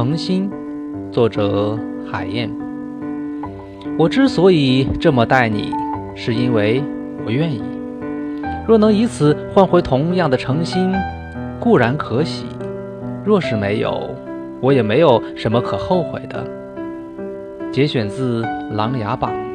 诚心作者海燕。我之所以这么待你是因为我愿意。若能以此换回同样的诚心固然可喜。若是没有我也没有什么可后悔的。节选自琅琊榜。